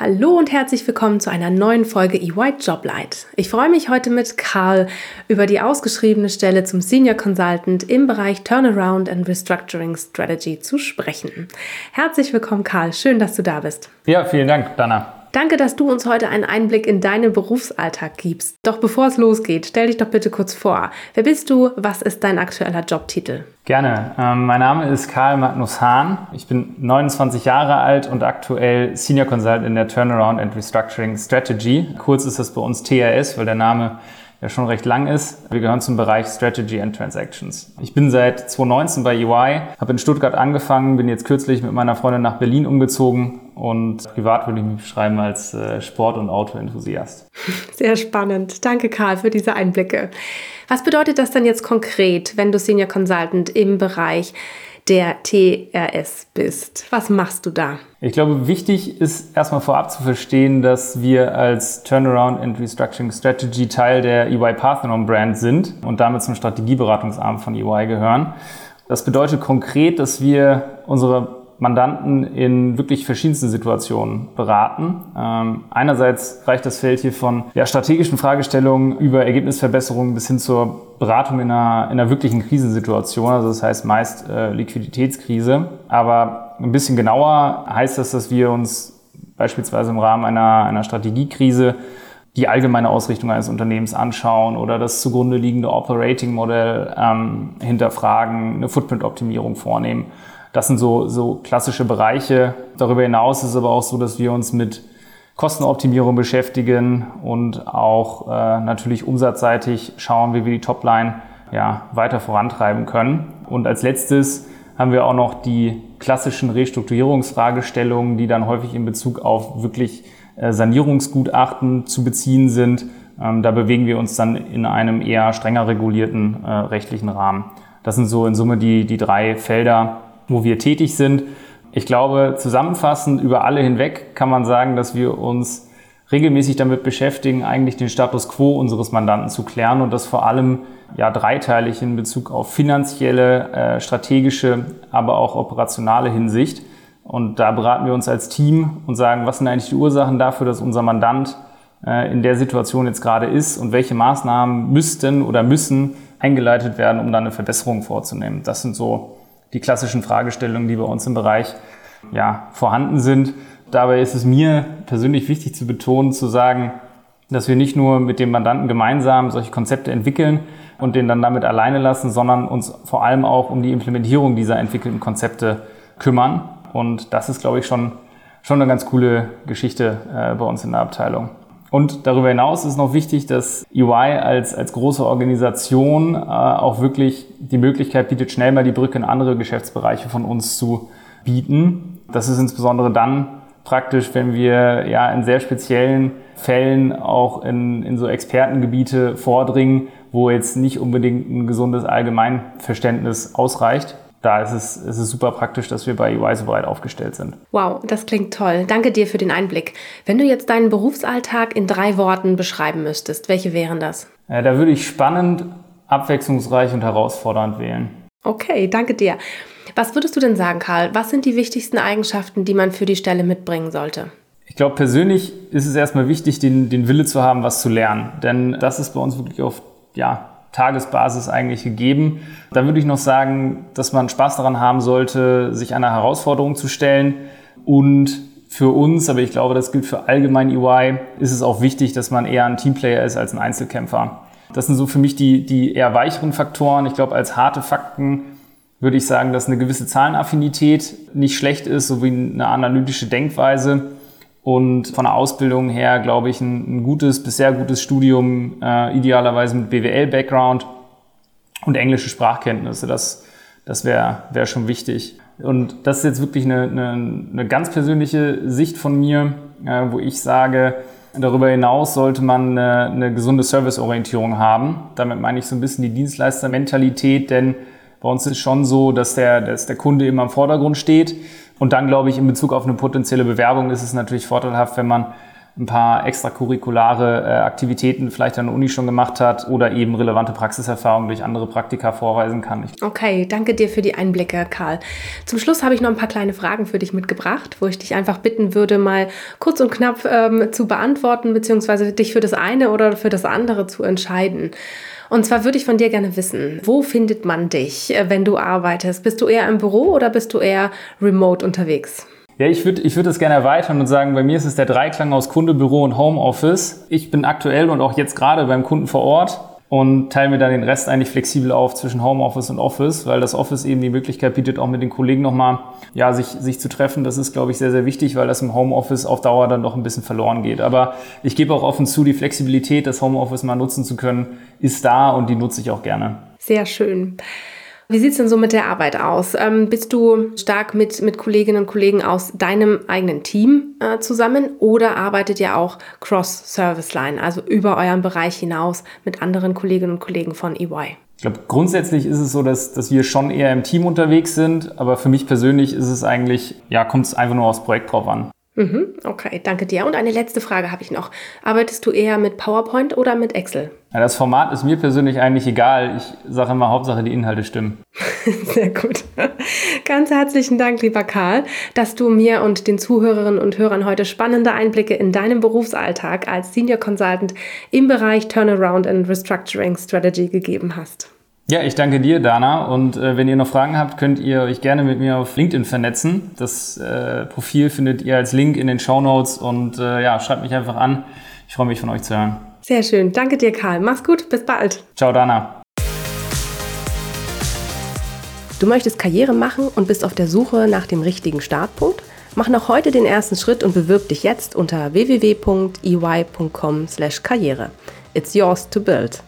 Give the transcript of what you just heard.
Hallo und herzlich willkommen zu einer neuen Folge EY Joblight. Ich freue mich heute mit Karl über die ausgeschriebene Stelle zum Senior Consultant im Bereich Turnaround and Restructuring Strategy zu sprechen. Herzlich willkommen, Karl. Schön, dass du da bist. Ja, vielen Dank, Dana. Danke, dass du uns heute einen Einblick in deinen Berufsalltag gibst. Doch bevor es losgeht, stell dich doch bitte kurz vor. Wer bist du? Was ist dein aktueller Jobtitel? Gerne. Ähm, mein Name ist Karl Magnus Hahn. Ich bin 29 Jahre alt und aktuell Senior Consultant in der Turnaround and Restructuring Strategy. Kurz ist das bei uns TRS, weil der Name ja schon recht lang ist. Wir gehören zum Bereich Strategy and Transactions. Ich bin seit 2019 bei UI, habe in Stuttgart angefangen, bin jetzt kürzlich mit meiner Freundin nach Berlin umgezogen und privat würde ich mich beschreiben als äh, Sport- und Autoenthusiast. Sehr spannend. Danke, Karl, für diese Einblicke. Was bedeutet das denn jetzt konkret, wenn du Senior Consultant im Bereich der TRS bist. Was machst du da? Ich glaube, wichtig ist erstmal vorab zu verstehen, dass wir als Turnaround and Restructuring Strategy Teil der EY Parthenon Brand sind und damit zum Strategieberatungsarm von EY gehören. Das bedeutet konkret, dass wir unsere Mandanten in wirklich verschiedensten Situationen beraten. Ähm, einerseits reicht das Feld hier von ja, strategischen Fragestellungen über Ergebnisverbesserungen bis hin zur Beratung in einer, in einer wirklichen Krisensituation, also das heißt meist äh, Liquiditätskrise. Aber ein bisschen genauer heißt das, dass wir uns beispielsweise im Rahmen einer, einer Strategiekrise die allgemeine Ausrichtung eines Unternehmens anschauen oder das zugrunde liegende Operating-Modell ähm, hinterfragen, eine Footprint-Optimierung vornehmen das sind so, so klassische Bereiche. Darüber hinaus ist es aber auch so, dass wir uns mit Kostenoptimierung beschäftigen und auch äh, natürlich umsatzseitig schauen, wie wir die Topline ja, weiter vorantreiben können. Und als letztes haben wir auch noch die klassischen Restrukturierungsfragestellungen, die dann häufig in Bezug auf wirklich äh, Sanierungsgutachten zu beziehen sind. Ähm, da bewegen wir uns dann in einem eher strenger regulierten äh, rechtlichen Rahmen. Das sind so in Summe die, die drei Felder, wo wir tätig sind. Ich glaube, zusammenfassend über alle hinweg kann man sagen, dass wir uns regelmäßig damit beschäftigen, eigentlich den Status quo unseres Mandanten zu klären und das vor allem ja dreiteilig in Bezug auf finanzielle, äh, strategische, aber auch operationale Hinsicht. Und da beraten wir uns als Team und sagen, was sind eigentlich die Ursachen dafür, dass unser Mandant äh, in der Situation jetzt gerade ist und welche Maßnahmen müssten oder müssen eingeleitet werden, um dann eine Verbesserung vorzunehmen. Das sind so die klassischen Fragestellungen, die bei uns im Bereich ja, vorhanden sind. Dabei ist es mir persönlich wichtig zu betonen, zu sagen, dass wir nicht nur mit dem Mandanten gemeinsam solche Konzepte entwickeln und den dann damit alleine lassen, sondern uns vor allem auch um die Implementierung dieser entwickelten Konzepte kümmern. Und das ist, glaube ich, schon, schon eine ganz coole Geschichte äh, bei uns in der Abteilung. Und darüber hinaus ist noch wichtig, dass EY als, als große Organisation äh, auch wirklich die Möglichkeit bietet, schnell mal die Brücke in andere Geschäftsbereiche von uns zu bieten. Das ist insbesondere dann praktisch, wenn wir ja in sehr speziellen Fällen auch in, in so Expertengebiete vordringen, wo jetzt nicht unbedingt ein gesundes Allgemeinverständnis ausreicht da ist es, ist es super praktisch, dass wir bei UI so breit aufgestellt sind. Wow, das klingt toll. Danke dir für den Einblick. Wenn du jetzt deinen Berufsalltag in drei Worten beschreiben müsstest, welche wären das? Ja, da würde ich spannend, abwechslungsreich und herausfordernd wählen. Okay, danke dir. Was würdest du denn sagen, Karl? Was sind die wichtigsten Eigenschaften, die man für die Stelle mitbringen sollte? Ich glaube, persönlich ist es erstmal wichtig, den, den Wille zu haben, was zu lernen. Denn das ist bei uns wirklich auf ja, Tagesbasis eigentlich gegeben. Da würde ich noch sagen, dass man Spaß daran haben sollte, sich einer Herausforderung zu stellen und für uns, aber ich glaube, das gilt für allgemein UI, ist es auch wichtig, dass man eher ein Teamplayer ist als ein Einzelkämpfer. Das sind so für mich die, die eher weicheren Faktoren. Ich glaube, als harte Fakten würde ich sagen, dass eine gewisse Zahlenaffinität nicht schlecht ist, sowie eine analytische Denkweise und von der Ausbildung her, glaube ich, ein, ein gutes bis sehr gutes Studium, äh, idealerweise mit BWL-Background und englische Sprachkenntnisse. Das, das wäre wär schon wichtig. Und das ist jetzt wirklich eine, eine, eine ganz persönliche Sicht von mir, äh, wo ich sage, darüber hinaus sollte man eine, eine gesunde Serviceorientierung haben. Damit meine ich so ein bisschen die Dienstleistermentalität, denn bei uns ist schon so, dass der, dass der Kunde immer im Vordergrund steht und dann glaube ich, in Bezug auf eine potenzielle Bewerbung ist es natürlich vorteilhaft, wenn man ein paar extracurriculare äh, Aktivitäten vielleicht an der Uni schon gemacht hat oder eben relevante Praxiserfahrungen durch andere Praktika vorweisen kann. Okay, danke dir für die Einblicke, Karl. Zum Schluss habe ich noch ein paar kleine Fragen für dich mitgebracht, wo ich dich einfach bitten würde, mal kurz und knapp ähm, zu beantworten, beziehungsweise dich für das eine oder für das andere zu entscheiden. Und zwar würde ich von dir gerne wissen, wo findet man dich, äh, wenn du arbeitest? Bist du eher im Büro oder bist du eher remote unterwegs? Ja, ich würde ich würd das gerne erweitern und sagen, bei mir ist es der Dreiklang aus Kunde, Büro und Homeoffice. Ich bin aktuell und auch jetzt gerade beim Kunden vor Ort und teile mir dann den Rest eigentlich flexibel auf zwischen Homeoffice und Office, weil das Office eben die Möglichkeit bietet, auch mit den Kollegen nochmal ja, sich, sich zu treffen. Das ist, glaube ich, sehr, sehr wichtig, weil das im Homeoffice auf Dauer dann doch ein bisschen verloren geht. Aber ich gebe auch offen zu, die Flexibilität, das Homeoffice mal nutzen zu können, ist da und die nutze ich auch gerne. Sehr schön. Wie sieht es denn so mit der Arbeit aus? Ähm, bist du stark mit, mit Kolleginnen und Kollegen aus deinem eigenen Team äh, zusammen oder arbeitet ihr auch Cross-Service-Line, also über euren Bereich hinaus mit anderen Kolleginnen und Kollegen von EY? Ich glaube, grundsätzlich ist es so, dass, dass wir schon eher im Team unterwegs sind, aber für mich persönlich ist es eigentlich, ja, kommt es einfach nur aufs Projekt drauf an. Mhm, okay, danke dir. Und eine letzte Frage habe ich noch. Arbeitest du eher mit PowerPoint oder mit Excel? Ja, das Format ist mir persönlich eigentlich egal. Ich sage immer, Hauptsache die Inhalte stimmen. Sehr gut. Ganz herzlichen Dank, lieber Karl, dass du mir und den Zuhörerinnen und Hörern heute spannende Einblicke in deinen Berufsalltag als Senior Consultant im Bereich Turnaround and Restructuring Strategy gegeben hast. Ja, ich danke dir, Dana. Und äh, wenn ihr noch Fragen habt, könnt ihr euch gerne mit mir auf LinkedIn vernetzen. Das äh, Profil findet ihr als Link in den Show Notes und äh, ja, schreibt mich einfach an. Ich freue mich von euch zu hören. Sehr schön. Danke dir, Karl. Mach's gut. Bis bald. Ciao, Dana. Du möchtest Karriere machen und bist auf der Suche nach dem richtigen Startpunkt? Mach noch heute den ersten Schritt und bewirb dich jetzt unter www.ey.com/karriere. It's yours to build.